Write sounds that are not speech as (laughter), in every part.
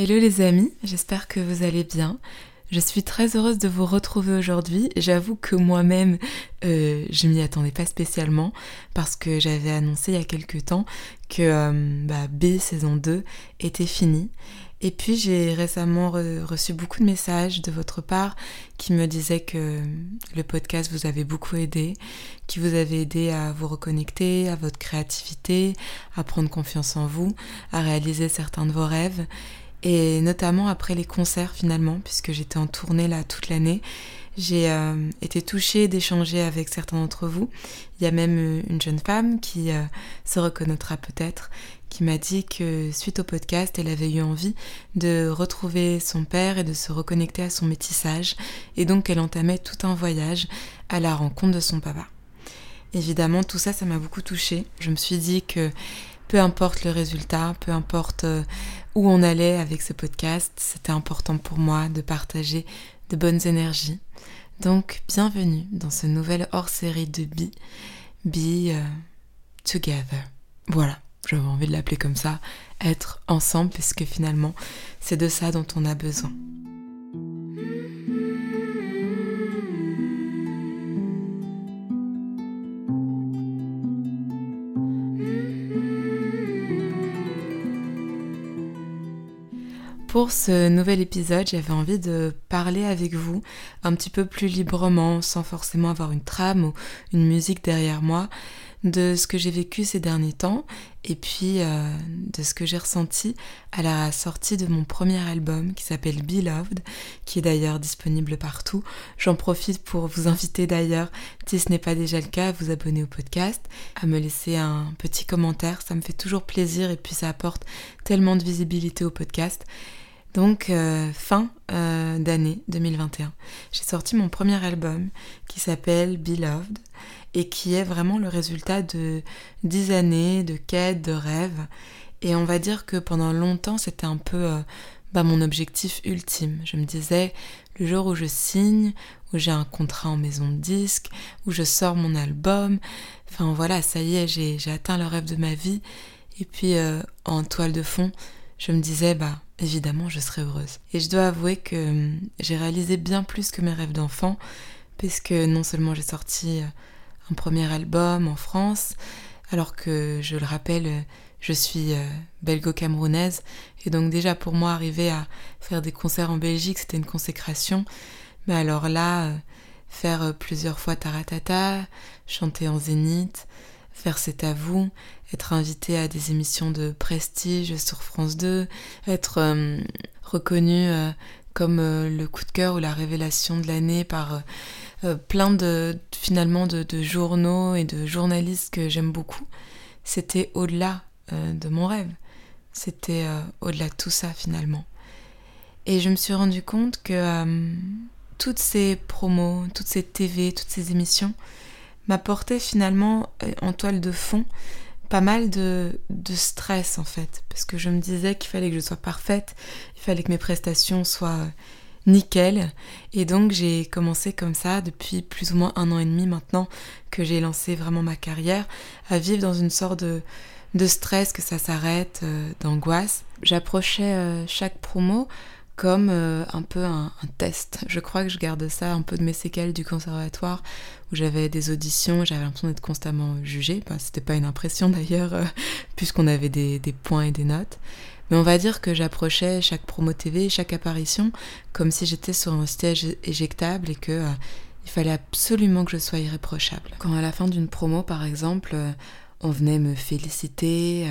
Hello les amis, j'espère que vous allez bien. Je suis très heureuse de vous retrouver aujourd'hui. J'avoue que moi-même, euh, je m'y attendais pas spécialement parce que j'avais annoncé il y a quelques temps que euh, bah, B saison 2 était finie. Et puis j'ai récemment reçu beaucoup de messages de votre part qui me disaient que le podcast vous avait beaucoup aidé, qui vous avait aidé à vous reconnecter, à votre créativité, à prendre confiance en vous, à réaliser certains de vos rêves. Et notamment après les concerts finalement, puisque j'étais en tournée là toute l'année, j'ai euh, été touchée d'échanger avec certains d'entre vous. Il y a même euh, une jeune femme qui euh, se reconnaîtra peut-être, qui m'a dit que suite au podcast, elle avait eu envie de retrouver son père et de se reconnecter à son métissage, et donc elle entamait tout un voyage à la rencontre de son papa. Évidemment, tout ça, ça m'a beaucoup touchée. Je me suis dit que peu importe le résultat, peu importe euh, où on allait avec ce podcast, c'était important pour moi de partager de bonnes énergies. Donc, bienvenue dans ce nouvel hors-série de Be, Be euh, Together. Voilà, j'avais envie de l'appeler comme ça, être ensemble, puisque finalement, c'est de ça dont on a besoin. Pour ce nouvel épisode, j'avais envie de parler avec vous un petit peu plus librement, sans forcément avoir une trame ou une musique derrière moi, de ce que j'ai vécu ces derniers temps et puis euh, de ce que j'ai ressenti à la sortie de mon premier album qui s'appelle Beloved, qui est d'ailleurs disponible partout. J'en profite pour vous inviter d'ailleurs, si ce n'est pas déjà le cas, à vous abonner au podcast, à me laisser un petit commentaire, ça me fait toujours plaisir et puis ça apporte tellement de visibilité au podcast. Donc euh, fin euh, d'année 2021, j'ai sorti mon premier album qui s'appelle Beloved et qui est vraiment le résultat de dix années de quête, de rêve. Et on va dire que pendant longtemps c'était un peu euh, bah, mon objectif ultime. Je me disais, le jour où je signe, où j'ai un contrat en maison de disque, où je sors mon album, enfin voilà, ça y est, j'ai atteint le rêve de ma vie. Et puis en toile de fond, je me disais, bah évidemment, je serais heureuse. Et je dois avouer que hum, j'ai réalisé bien plus que mes rêves d'enfant, puisque non seulement j'ai sorti euh, un premier album en France, alors que, je le rappelle, je suis euh, belgo-camerounaise, et donc déjà pour moi, arriver à faire des concerts en Belgique, c'était une consécration. Mais alors là, euh, faire plusieurs fois Taratata, chanter en zénith, faire C'est à vous, être invité à des émissions de prestige sur France 2, être euh, reconnu euh, comme euh, le coup de cœur ou la révélation de l'année par plein de finalement de, journaux et de journalistes que j'aime beaucoup. C'était au-delà de mon rêve. C'était au-delà de tout ça finalement. Et je me suis rendu compte que toutes ces promos, toutes ces TV, toutes ces émissions, m'apportait finalement euh, en toile de fond pas mal de, stress en fait, parce que je me disais qu'il fallait que je sois parfaite, il fallait que mes prestations soient euh, nickel, et donc j'ai commencé comme ça depuis plus ou moins un an et demi maintenant que j'ai lancé vraiment ma carrière, à vivre dans une sorte de, stress que ça s'arrête, euh, d'angoisse. J'approchais chaque promo comme euh, un peu un, test. Je crois que je garde ça un peu de mes séquelles du conservatoire où j'avais des auditions, j'avais l'impression d'être constamment jugée. Bah, C'était pas une impression (laughs) d'ailleurs, euh, puisqu'on avait des, points et des notes. Mais on va dire que j'approchais chaque promo TV, chaque apparition, comme si j'étais sur un siège éjectable et que euh, il fallait absolument que je sois irréprochable. Quand à la fin d'une promo, par exemple, on venait me féliciter,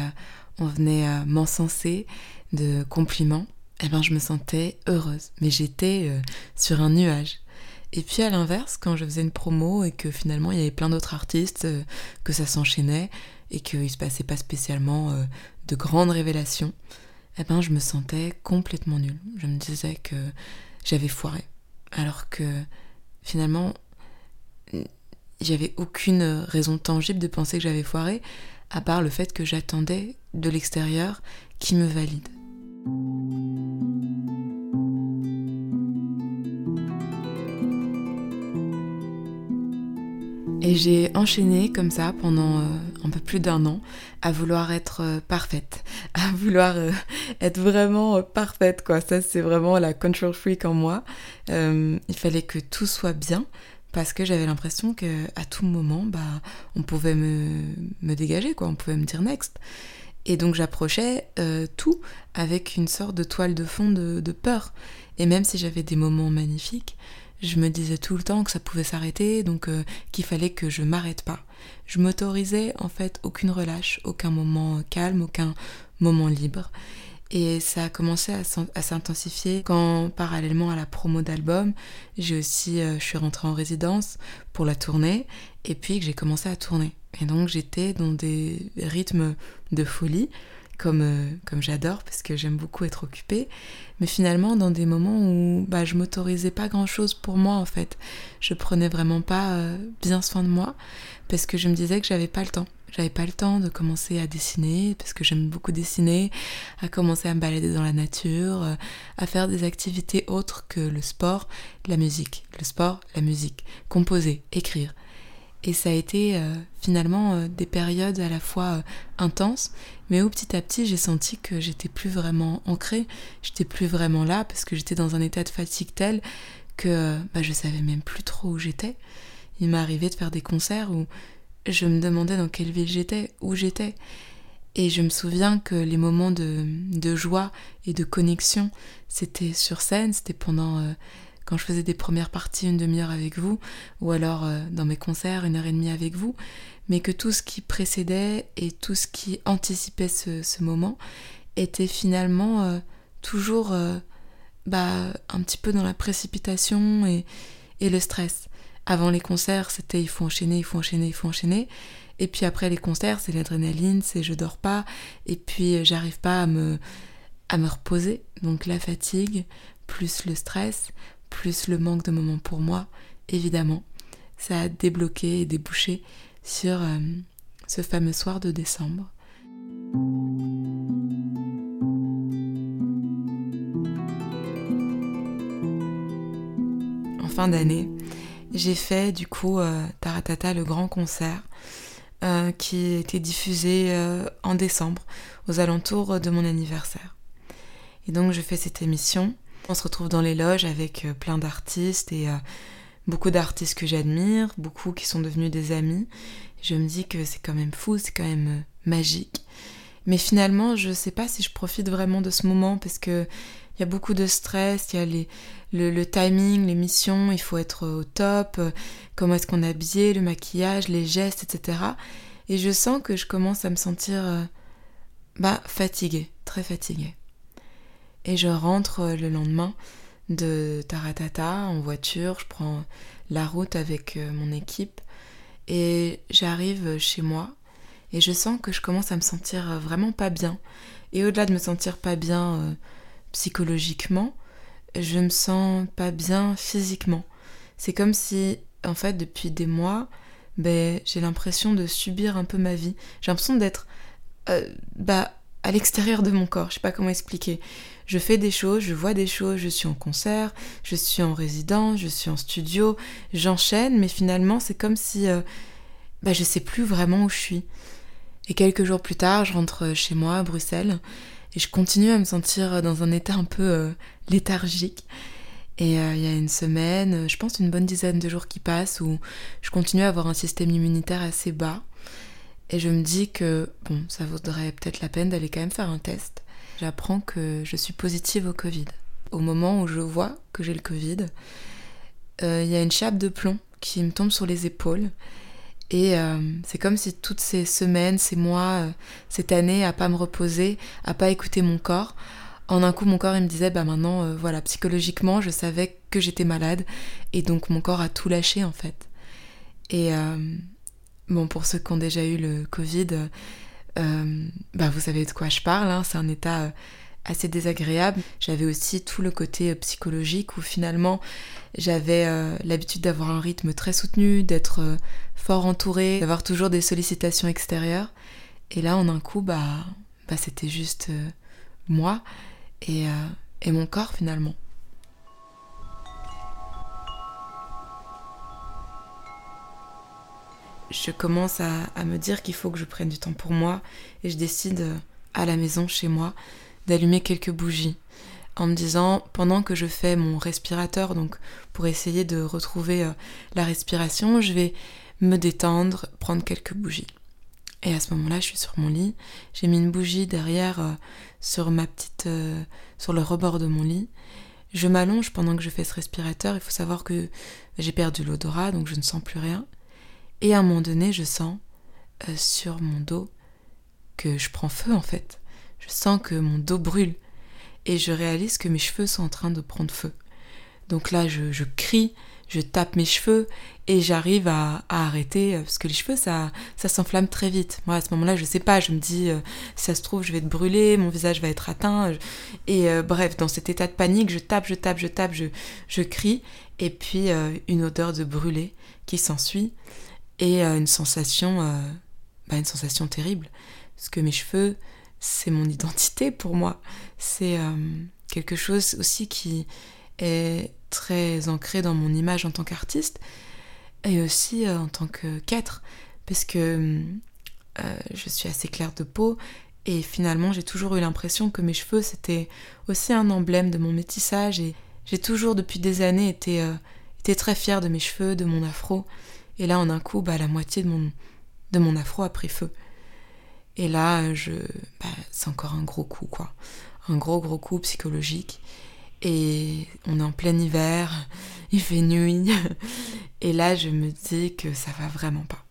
on venait m'encenser de compliments, eh ben, je me sentais heureuse. Mais j'étais euh, sur un nuage. Et puis à l'inverse, quand je faisais une promo et que finalement il y avait plein d'autres artistes, euh, que ça s'enchaînait et qu'il se passait pas spécialement euh, de grandes révélations, eh ben je me sentais complètement nulle. Je me disais que j'avais foiré. Alors que finalement, j'avais aucune raison tangible de penser que j'avais foiré, à part le fait que j'attendais de l'extérieur qui me valide. Et j'ai enchaîné comme ça pendant euh, un peu plus d'un an à vouloir être parfaite, (laughs) à vouloir être vraiment parfaite quoi. Ça c'est vraiment la control freak en moi. il fallait que tout soit bien parce que j'avais l'impression que à tout moment bah on pouvait me, me dégager quoi, on pouvait me dire next. Et donc j'approchais euh, tout avec une sorte de toile de fond de, peur. Et même si j'avais des moments magnifiques, je me disais tout le temps que ça pouvait s'arrêter, donc euh, qu'il fallait que je m'arrête pas. Je m'autorisais en fait aucune relâche, aucun moment calme, aucun moment libre. Et ça a commencé à s'intensifier quand, parallèlement à la promo d'album, j'ai aussi, euh, je suis rentrée en résidence pour la tournée, et puis que j'ai commencé à tourner. Et donc j'étais dans des rythmes de folie, comme, euh, comme j'adore, parce que j'aime beaucoup être occupée, mais finalement dans des moments où bah, je m'autorisais pas grand-chose pour moi en fait. Je prenais vraiment pas euh, bien soin de moi, parce que je me disais que j'avais pas le temps. J'avais pas le temps de commencer à dessiner, parce que j'aime beaucoup dessiner, à commencer à me balader dans la nature, euh, à faire des activités autres que le sport, la musique. Le sport, la musique. Composer, écrire. Et ça a été euh, finalement euh, des périodes à la fois intenses, mais où petit à petit j'ai senti que j'étais plus vraiment ancrée, j'étais plus vraiment là, parce que j'étais dans un état de fatigue tel que bah, je savais même plus trop où j'étais. Il m'est arrivé de faire des concerts où je me demandais dans quelle ville j'étais, où j'étais. Et je me souviens que les moments de, de joie et de connexion, c'était sur scène, c'était pendant euh, quand je faisais des premières parties une demi-heure avec vous, ou alors euh, dans mes concerts une heure et demie avec vous, mais que tout ce qui précédait et tout ce qui anticipait ce, moment était finalement euh, toujours bah, un petit peu dans la précipitation et, le stress. Avant les concerts, c'était il faut enchaîner, il faut enchaîner, il faut enchaîner. Et puis après les concerts, c'est l'adrénaline, c'est je dors pas. Et puis euh, j'arrive pas à me reposer. Donc la fatigue, plus le stress, plus le manque de moments pour moi, évidemment, ça a débloqué et débouché sur euh, ce fameux soir de décembre. En fin d'année, j'ai fait du coup euh, Taratata, le grand concert, euh, qui était diffusé euh, en décembre, aux alentours de mon anniversaire. Et donc je fais cette émission. On se retrouve dans les loges avec plein d'artistes et beaucoup d'artistes que j'admire, beaucoup qui sont devenus des amis. Je me dis que c'est quand même fou, c'est quand même magique. Mais finalement, je ne sais pas si je profite vraiment de ce moment parce que il y a beaucoup de stress, il y a les, le, timing, les missions, il faut être au top, comment est-ce qu'on est habillé, le maquillage, les gestes, etc. Et je sens que je commence à me sentir euh, bah, fatiguée, très fatiguée. Et je rentre euh, le lendemain de Taratata en voiture, je prends la route avec euh, mon équipe et j'arrive chez moi et je sens que je commence à me sentir vraiment pas bien. Et au-delà de me sentir pas bien psychologiquement, je me sens pas bien physiquement. C'est comme si, en fait, depuis des mois, ben, j'ai l'impression de subir un peu ma vie. J'ai l'impression d'être euh, bah, à l'extérieur de mon corps. Je sais pas comment expliquer. Je fais des choses, je vois des choses, je suis en concert, je suis en résidence, je suis en studio, j'enchaîne, mais finalement, c'est comme si euh, bah, je sais plus vraiment où je suis. Et quelques jours plus tard, je rentre chez moi à Bruxelles et je continue à me sentir dans un état un peu euh, léthargique. Et euh, il y a une semaine, je pense une bonne dizaine de jours qui passent où je continue à avoir un système immunitaire assez bas. Et je me dis que, bon, ça vaudrait peut-être la peine d'aller quand même faire un test. J'apprends que je suis positive au Covid. Au moment où je vois que j'ai le Covid, euh, il y a une chape de plomb qui me tombe sur les épaules et euh, c'est comme si toutes ces semaines, ces mois, euh, cette année, à pas me reposer, à pas écouter mon corps, en un coup mon corps il me disait bah maintenant voilà psychologiquement je savais que j'étais malade et donc mon corps a tout lâché en fait. Et bon pour ceux qui ont déjà eu le Covid, bah vous savez de quoi je parle, hein, c'est un état assez désagréable. J'avais aussi tout le côté psychologique où finalement j'avais euh, l'habitude d'avoir un rythme très soutenu, d'être euh, fort entouré, d'avoir toujours des sollicitations extérieures. Et là, en un coup, bah, bah c'était juste euh, moi et, et mon corps finalement. Je commence à, me dire qu'il faut que je prenne du temps pour moi et je décide euh, à la maison, chez moi, d'allumer quelques bougies en me disant pendant que je fais mon respirateur, donc pour essayer de retrouver euh, la respiration, je vais me détendre, prendre quelques bougies. Et à ce moment-là, je suis sur mon lit, j'ai mis une bougie derrière euh, sur ma petite sur le rebord de mon lit. Je m'allonge pendant que je fais ce respirateur, il faut savoir que j'ai perdu l'odorat donc je ne sens plus rien. Et à un moment donné, je sens euh, sur mon dos que je prends feu en fait. Je sens que mon dos brûle. Et je réalise que mes cheveux sont en train de prendre feu. Donc là, je, crie, je tape mes cheveux et j'arrive à, arrêter euh, parce que les cheveux ça ça s'enflamme très vite. Moi à ce moment-là, je sais pas, je me dis euh, ça se trouve je vais être brûlée, mon visage va être atteint et bref, dans cet état de panique, je tape, je tape, je tape, je je crie et puis une odeur de brûlé qui s'ensuit et euh, une sensation, euh, bah, une sensation terrible, parce que mes cheveux, c'est mon (laughs) identité pour moi. C'est euh, quelque chose aussi qui est très ancré dans mon image en tant qu'artiste et aussi en tant que qu'être, parce que je suis assez claire de peau et finalement j'ai toujours eu l'impression que mes cheveux c'était aussi un emblème de mon métissage et j'ai toujours depuis des années été, été très fière de mes cheveux, de mon afro. Et là, en un coup, bah, la moitié de mon, de afro a pris feu. Et là, je, bah, c'est encore un gros coup, quoi. Un gros, gros coup psychologique. Et on est en plein hiver, (laughs) il fait nuit. (laughs) Et là, je me dis que ça va vraiment pas.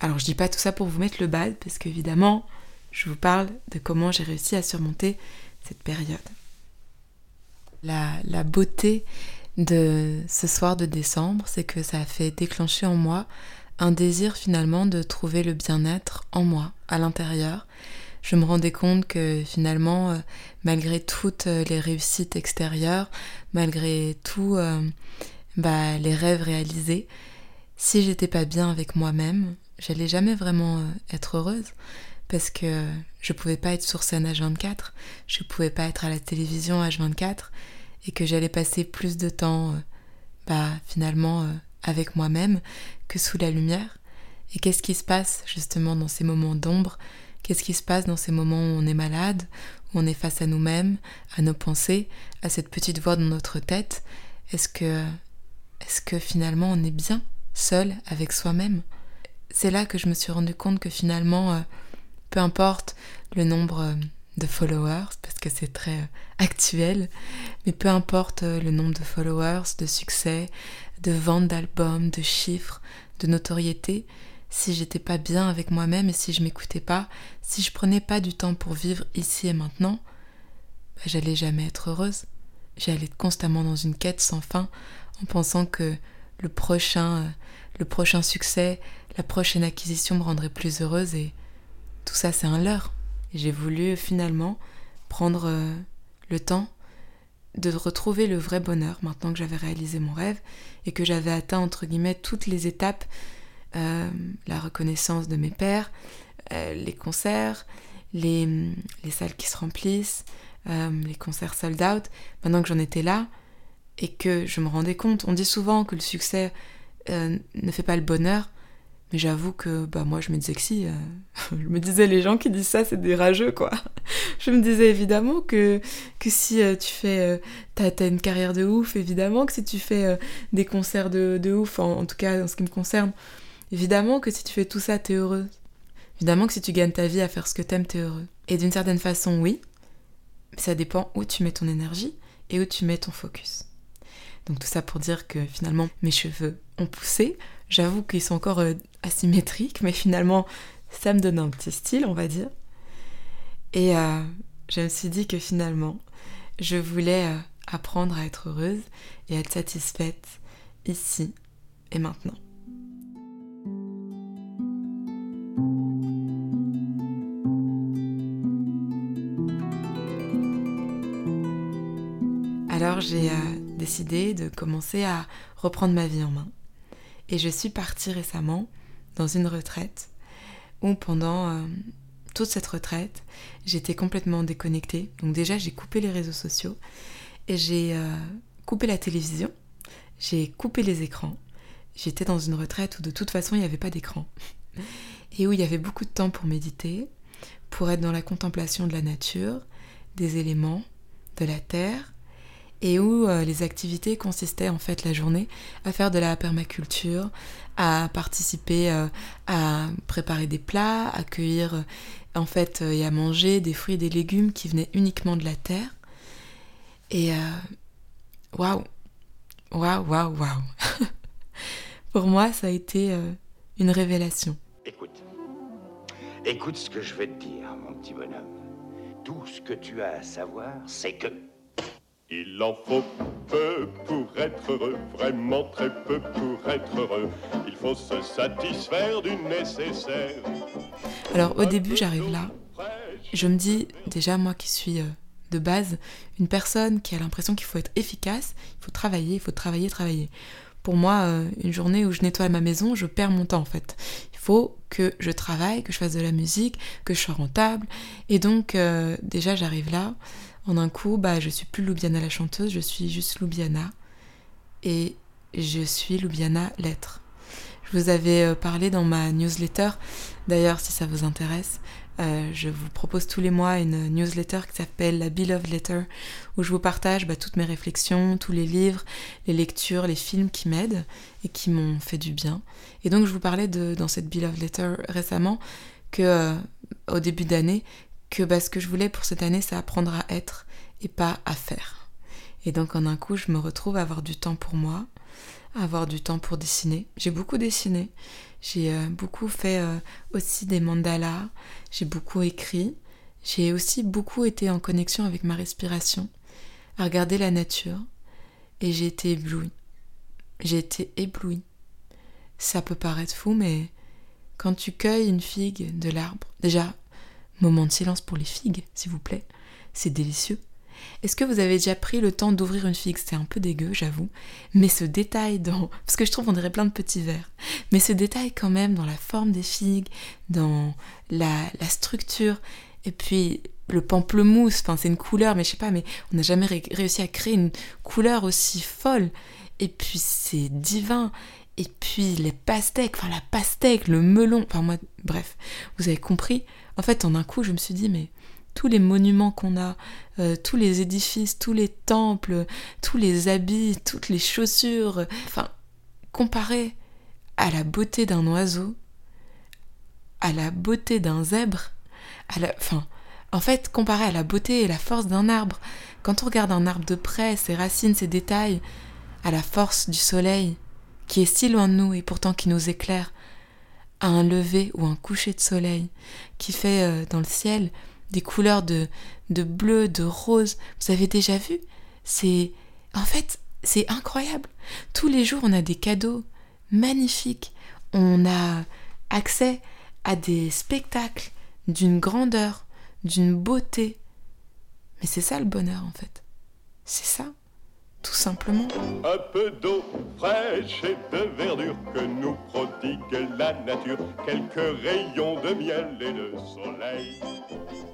Alors, je dis pas tout ça pour vous mettre le bal, parce qu'évidemment, je vous parle de comment j'ai réussi à surmonter cette période. La beauté de ce soir de décembre, c'est que ça a fait déclencher en moi un désir finalement de trouver le bien-être en moi, à l'intérieur. Je me rendais compte que finalement, euh, malgré toutes euh, les réussites extérieures, malgré tous euh, bah, les rêves réalisés, si j'étais pas bien avec moi-même, j'allais jamais vraiment être heureuse parce que je pouvais pas être sur scène H24, je pouvais pas être à la télévision H24, et que j'allais passer plus de temps euh, bah, finalement euh, avec moi-même que sous la lumière. Et qu'est-ce qui se passe justement dans ces moments d'ombre? Qu'est-ce qui se passe dans ces moments où on est malade, où on est face à nous-mêmes, à nos pensées, à cette petite voix dans notre tête? Est-ce que, est-ce que finalement on est bien seul avec soi-même? C'est là que je me suis rendu compte que finalement, euh, peu importe le nombre de followers, parce que c'est très euh, actuel, mais peu importe euh, le nombre de followers, de succès, de ventes d'albums, de chiffres, de notoriété, si j'étais pas bien avec moi-même et si je m'écoutais pas, si je prenais pas du temps pour vivre ici et maintenant, bah, j'allais jamais être heureuse. J'allais être constamment dans une quête sans fin en pensant que le prochain, euh, le prochain succès, la prochaine acquisition me rendrait plus heureuse et tout ça c'est un leurre j'ai voulu finalement prendre euh, le temps de retrouver le vrai bonheur maintenant que j'avais réalisé mon rêve et que j'avais atteint entre guillemets toutes les étapes, euh, la reconnaissance de mes pères, euh, les concerts, les, les, salles qui se remplissent, les concerts sold out. Maintenant que j'en étais là et que je me rendais compte, on dit souvent que le succès ne fait pas le bonheur, mais j'avoue que bah moi je me disais que si, euh, (laughs) je me disais les gens qui disent ça c'est des rageux quoi. (laughs) je me disais évidemment que, si euh, tu fais, euh, t'as, une carrière de ouf, évidemment que si tu fais des concerts de, de ouf, en, tout cas en ce qui me concerne, évidemment que si tu fais tout ça t'es heureux. Évidemment que si tu gagnes ta vie à faire ce que t'aimes t'es heureux. Et d'une certaine façon oui, mais ça dépend où tu mets ton énergie et où tu mets ton focus. Donc tout ça pour dire que finalement mes cheveux ont poussé, J'avoue qu'ils sont encore euh, asymétriques, mais finalement, ça me donne un petit style, on va dire. Et euh, je me suis dit que finalement, je voulais euh, apprendre à être heureuse et être satisfaite ici et maintenant. Alors j'ai décidé de commencer à reprendre ma vie en main. Et je suis partie récemment dans une retraite où pendant euh, toute cette retraite, j'étais complètement déconnectée. Donc déjà, j'ai coupé les réseaux sociaux et j'ai euh, coupé la télévision, j'ai coupé les écrans, j'étais dans une retraite où de toute façon il n'y avait pas d'écran. Et où il y avait beaucoup de temps pour méditer, pour être dans la contemplation de la nature, des éléments, de la terre, et où euh, les activités consistaient en fait la journée à faire de la permaculture, à participer euh, à préparer des plats, à cueillir euh, en fait et à manger des fruits et des légumes qui venaient uniquement de la terre. Et waouh, waouh, waouh, waouh. (laughs) Pour moi, ça a été une révélation. Écoute, écoute ce que je vais te dire, mon petit bonhomme. Tout ce que tu as à savoir, c'est que il en faut peu pour être heureux, vraiment très peu pour être heureux. Il faut se satisfaire du nécessaire. Alors au début j'arrive là, je me dis déjà moi qui suis euh, de base une personne qui a l'impression qu'il faut être efficace, il faut travailler, il faut travailler, travailler. Pour moi, euh, une journée où je nettoie ma maison, je perds mon temps en fait. Il faut que je travaille, que je fasse de la musique, que je sois rentable. Et donc euh, déjà j'arrive là en un coup, bah, je suis plus Loubiana la chanteuse, je suis juste Loubiana. Et je suis Loubiana l'être. Je vous avais euh, parlé dans ma newsletter, d'ailleurs si ça vous intéresse, euh, je vous propose tous les mois une newsletter qui s'appelle la Beloved Letter, où je vous partage bah, toutes mes réflexions, tous les livres, les lectures, les films qui m'aident et qui m'ont fait du bien. Et donc je vous parlais de, dans cette Beloved Letter récemment que euh, au début d'année, que bah, ce que je voulais pour cette année, c'est apprendre à être et pas à faire. Et donc en un coup, je me retrouve à avoir du temps pour moi, à avoir du temps pour dessiner. J'ai beaucoup dessiné, j'ai euh, beaucoup fait euh, aussi des mandalas, j'ai beaucoup écrit, j'ai aussi beaucoup été en connexion avec ma respiration, à regarder la nature, et j'ai été éblouie. J'ai été éblouie. Ça peut paraître fou, mais quand tu cueilles une figue de l'arbre, déjà Moment de silence pour les figues, s'il vous plaît. C'est délicieux. Est-ce que vous avez déjà pris le temps d'ouvrir une figue? C'est un peu dégueu, j'avoue. Mais ce détail dans... (laughs) Parce que je trouve qu'on dirait plein de petits verres. Mais ce détail quand même dans la forme des figues, dans la, la structure, et puis le pamplemousse, enfin c'est une couleur, mais je sais pas, mais on n'a jamais réussi à créer une couleur aussi folle. Et puis c'est divin. Et puis les pastèques, enfin la pastèque, le melon, enfin moi, bref, vous avez compris? En fait, en un coup, je me suis dit, mais tous les monuments qu'on a, euh, tous les édifices, tous les temples, tous les habits, toutes les chaussures, enfin, comparé à la beauté d'un oiseau, à la beauté d'un zèbre, à la, enfin, en fait, comparé à la beauté et la force d'un arbre, quand on regarde un arbre de près, ses racines, ses détails, à la force du soleil, qui est si loin de nous et pourtant qui nous éclaire, un lever ou un coucher de soleil, qui fait euh, dans le ciel des couleurs de, de bleu, de rose. Vous avez déjà vu? C'est. En fait, c'est incroyable. Tous les jours, on a des cadeaux magnifiques. On a accès à des spectacles d'une grandeur, d'une beauté. Mais c'est ça le bonheur, en fait. C'est ça tout simplement. Un peu d'eau fraîche et de verdure que nous prodigue la nature, quelques rayons de miel et de soleil.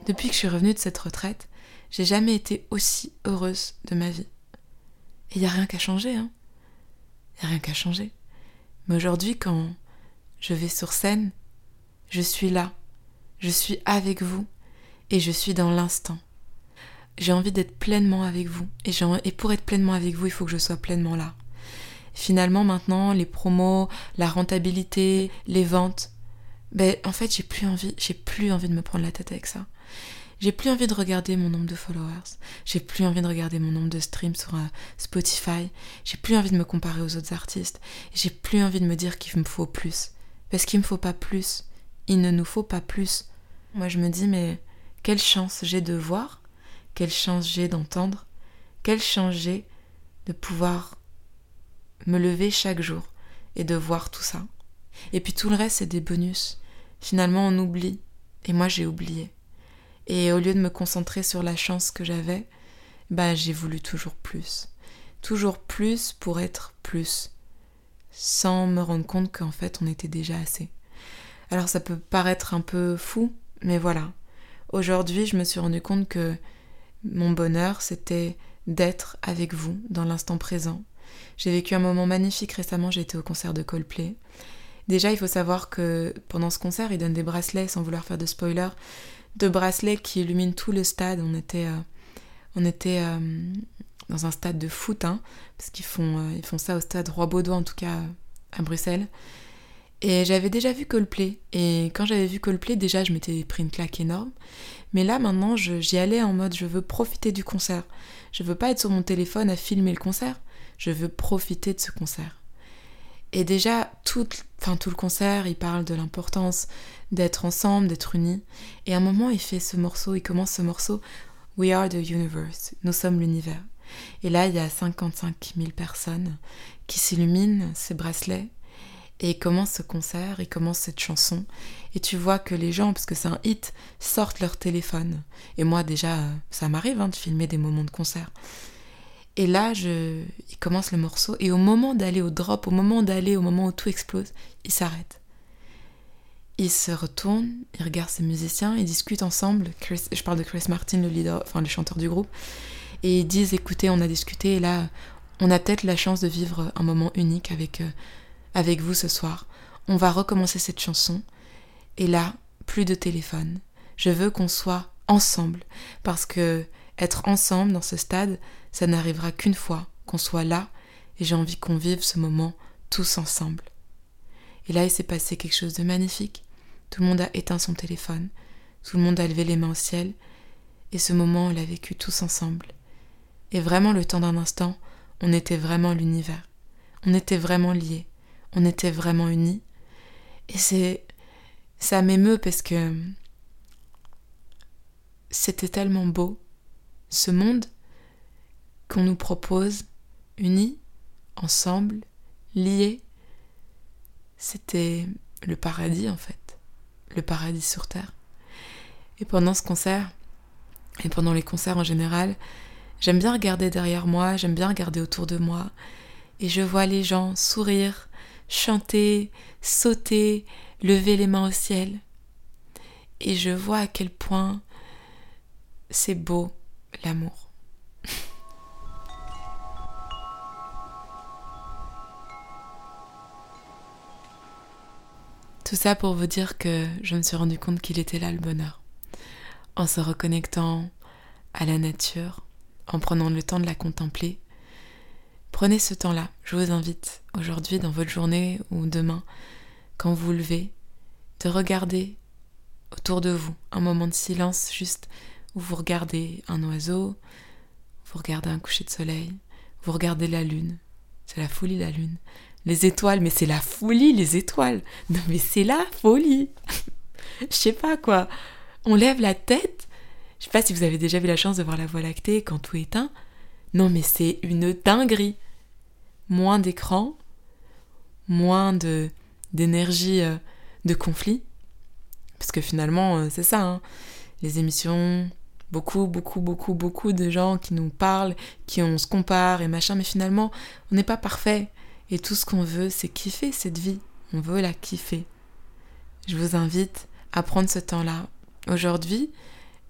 Depuis que je suis revenue de cette retraite, j'ai jamais été aussi heureuse de ma vie. Et il n'y a rien qu'à changer, hein. Il n'y a rien qu'à changer. Mais aujourd'hui, quand je vais sur scène, je suis là, je suis avec vous, et je suis dans l'instant j'ai envie d'être pleinement avec vous. Et, pour être pleinement avec vous, il faut que je sois pleinement là. Finalement, maintenant, les promos, la rentabilité, les ventes, ben, en fait, j'ai plus envie, j'ai plus envie de me prendre la tête avec ça. J'ai plus envie de regarder mon nombre de followers. J'ai plus envie de regarder mon nombre de streams sur euh, Spotify. J'ai plus envie de me comparer aux autres artistes. J'ai plus envie de me dire qu'il me faut plus. Parce qu'il me faut pas plus. Il ne nous faut pas plus. Moi, je me dis, mais quelle chance j'ai de voir quelle chance j'ai d'entendre, quelle chance j'ai de pouvoir me lever chaque jour et de voir tout ça. Et puis tout le reste, c'est des bonus. Finalement, on oublie. Et moi, j'ai oublié. Et au lieu de me concentrer sur la chance que j'avais, bah, j'ai voulu toujours plus. Toujours plus pour être plus. Sans me rendre compte qu'en fait, on était déjà assez. Alors ça peut paraître un peu fou, mais voilà. Aujourd'hui, je me suis rendu compte que mon bonheur, c'était d'être avec vous dans l'instant présent, J'ai vécu un moment magnifique récemment, j'ai été au concert de Coldplay. Déjà, il faut savoir que pendant ce concert, ils donnent des bracelets, sans vouloir faire de spoiler, de bracelets qui illuminent tout le stade. On était, euh, euh, dans un stade de foot, hein, parce qu'ils font, euh, font ça au stade Roi-Baudouin, en tout cas à Bruxelles. Et j'avais déjà vu Coldplay. Et quand j'avais vu Coldplay, déjà, je m'étais pris une claque énorme. Mais là, maintenant, j'y allais en mode je veux profiter du concert. Je veux pas être sur mon téléphone à filmer le concert. Je veux profiter de ce concert. Et déjà, tout, enfin, tout le concert, il parle de l'importance d'être ensemble, d'être unis. Et à un moment, il fait ce morceau, il commence ce morceau We are the universe. Nous sommes l'univers. Et là, il y a 55 000 personnes qui s'illuminent ces bracelets et commence ce concert, et commence cette chanson, et tu vois que les gens, parce que c'est un hit, sortent leur téléphone. Et moi déjà, ça m'arrive hein, de filmer des moments de concert. Et là, je... il commence le morceau, et au moment d'aller au drop, au moment d'aller, au moment où tout explose, il s'arrête. Il se retourne, il regarde ses musiciens, ils discutent ensemble. je parle de Chris Martin, le leader, enfin le chanteur du groupe. Et ils disent, écoutez, on a discuté, et là, on a peut-être la chance de vivre un moment unique avec... Avec vous ce soir. On va recommencer cette chanson. Et là, plus de téléphone. Je veux qu'on soit ensemble. Parce que être ensemble dans ce stade, ça n'arrivera qu'une fois, qu'on soit là. Et j'ai envie qu'on vive ce moment tous ensemble. Et là, il s'est passé quelque chose de magnifique. Tout le monde a éteint son téléphone. Tout le monde a levé les mains au ciel. Et ce moment, on l'a vécu tous ensemble. Et vraiment, le temps d'un instant, on était vraiment l'univers. On était vraiment liés on était vraiment unis. Et c'est. Ça m'émeut parce que. C'était tellement beau, ce monde qu'on nous propose, unis, ensemble, liés. C'était le paradis en fait, le paradis sur Terre. Et pendant ce concert, et pendant les concerts en général, j'aime bien regarder derrière moi, j'aime bien regarder autour de moi, et je vois les gens sourire, chanter, sauter, lever les mains au ciel. Et je vois à quel point c'est beau l'amour. (laughs) Tout ça pour vous dire que je me suis rendu compte qu'il était là le bonheur. En se reconnectant à la nature, en prenant le temps de la contempler, Prenez ce temps-là, je vous invite aujourd'hui dans votre journée ou demain, quand vous levez, de regarder autour de vous un moment de silence juste où vous regardez un oiseau, vous regardez un coucher de soleil, vous regardez la lune. C'est la folie la lune. Les étoiles, mais c'est la folie les étoiles. Non mais c'est la folie. (laughs) Je sais pas quoi. On lève la tête. Je sais pas si vous avez déjà eu la chance de voir la Voie lactée quand tout est éteint. Non mais c'est une dinguerie. Moins d'écran, moins de d'énergie euh, de conflit. Parce que finalement, euh, c'est ça, hein. les émissions, beaucoup, beaucoup, beaucoup, beaucoup de gens qui nous parlent, qui on se compare et machin, mais finalement, on n'est pas parfait. Et tout ce qu'on veut, c'est kiffer cette vie. On veut la kiffer. Je vous invite à prendre ce temps-là aujourd'hui,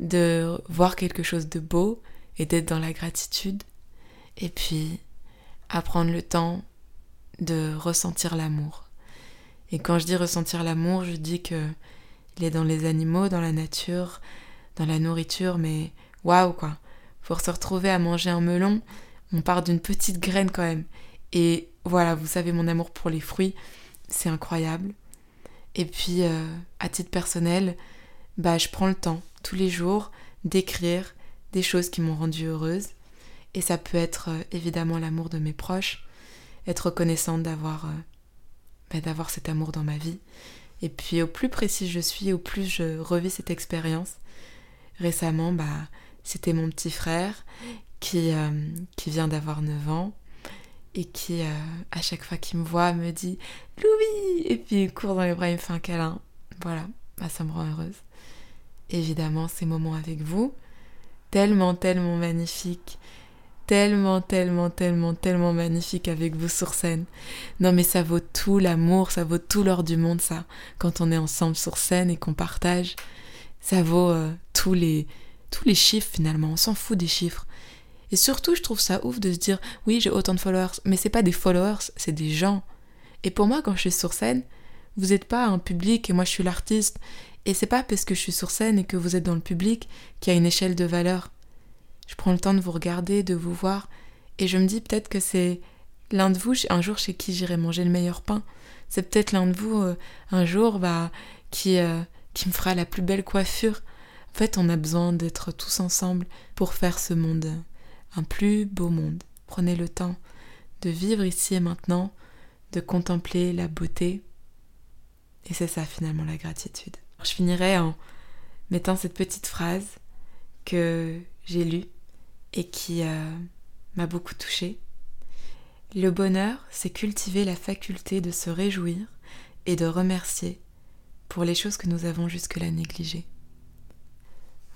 de voir quelque chose de beau et d'être dans la gratitude et puis à prendre le temps de ressentir l'amour. Et quand je dis ressentir l'amour, je dis que il est dans les animaux, dans la nature, dans la nourriture, mais waouh quoi. Pour se retrouver à manger un melon, on part d'une petite graine quand même. Et voilà, vous savez mon amour pour les fruits, c'est incroyable. Et puis euh, à titre personnel, bah je prends le temps tous les jours d'écrire des choses qui m'ont rendue heureuse et ça peut être euh, évidemment l'amour de mes proches, être reconnaissante d'avoir euh, bah, d'avoir cet amour dans ma vie. Et puis au plus précis je suis, au plus je revis cette expérience. Récemment, bah, c'était mon petit frère qui, euh, qui vient d'avoir 9 ans et qui, à chaque fois qu'il me voit, me dit Louis Et puis il court dans les bras et me fait un câlin. Voilà, bah, ça me rend heureuse. Évidemment, ces moments avec vous, tellement, tellement magnifiques tellement, tellement, tellement, tellement magnifique avec vous sur scène. Non mais ça vaut tout l'amour, ça vaut tout l'or du monde ça. Quand on est ensemble sur scène et qu'on partage, ça vaut euh, tous les tous les chiffres finalement. On s'en fout des chiffres. Et surtout, je trouve ça ouf de se dire oui, j'ai autant de followers, mais c'est pas des followers, c'est des gens. Et pour moi, quand je suis sur scène, vous n'êtes pas un public et moi je suis l'artiste. Et c'est pas parce que je suis sur scène et que vous êtes dans le public qu'il y a une échelle de valeur. Je prends le temps de vous regarder, de vous voir, et je me dis peut-être que c'est l'un de vous, un jour chez qui j'irai manger le meilleur pain. C'est peut-être l'un de vous, euh, un jour, bah, qui, euh, qui me fera la plus belle coiffure. En fait, on a besoin d'être tous ensemble pour faire ce monde un plus beau monde. Prenez le temps de vivre ici et maintenant, de contempler la beauté. Et c'est ça finalement la gratitude. Je finirai en mettant cette petite phrase que j'ai lue et qui euh, m'a beaucoup touchée. Le bonheur, c'est cultiver la faculté de se réjouir et de remercier pour les choses que nous avons jusque-là négligées.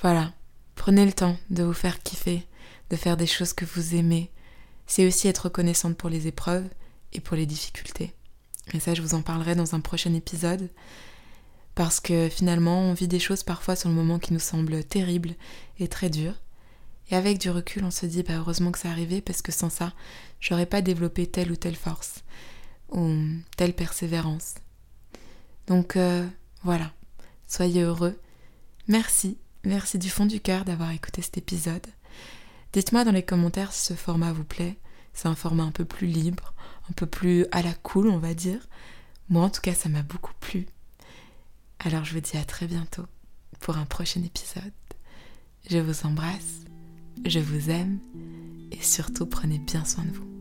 Voilà, prenez le temps de vous faire kiffer, de faire des choses que vous aimez. C'est aussi être reconnaissante pour les épreuves et pour les difficultés. Et ça, je vous en parlerai dans un prochain épisode. Parce que finalement, on vit des choses parfois sur le moment qui nous semblent terribles et très dures. Et avec du recul, on se dit, bah heureusement que ça arrivé parce que sans ça, j'aurais pas développé telle ou telle force ou telle persévérance. Donc euh, voilà, soyez heureux. Merci, merci du fond du cœur d'avoir écouté cet épisode. Dites-moi dans les commentaires si ce format vous plaît. C'est un format un peu plus libre, un peu plus à la cool, on va dire. Moi, en tout cas, ça m'a beaucoup plu. Alors, je vous dis à très bientôt pour un prochain épisode. Je vous embrasse, je vous aime et surtout prenez bien soin de vous.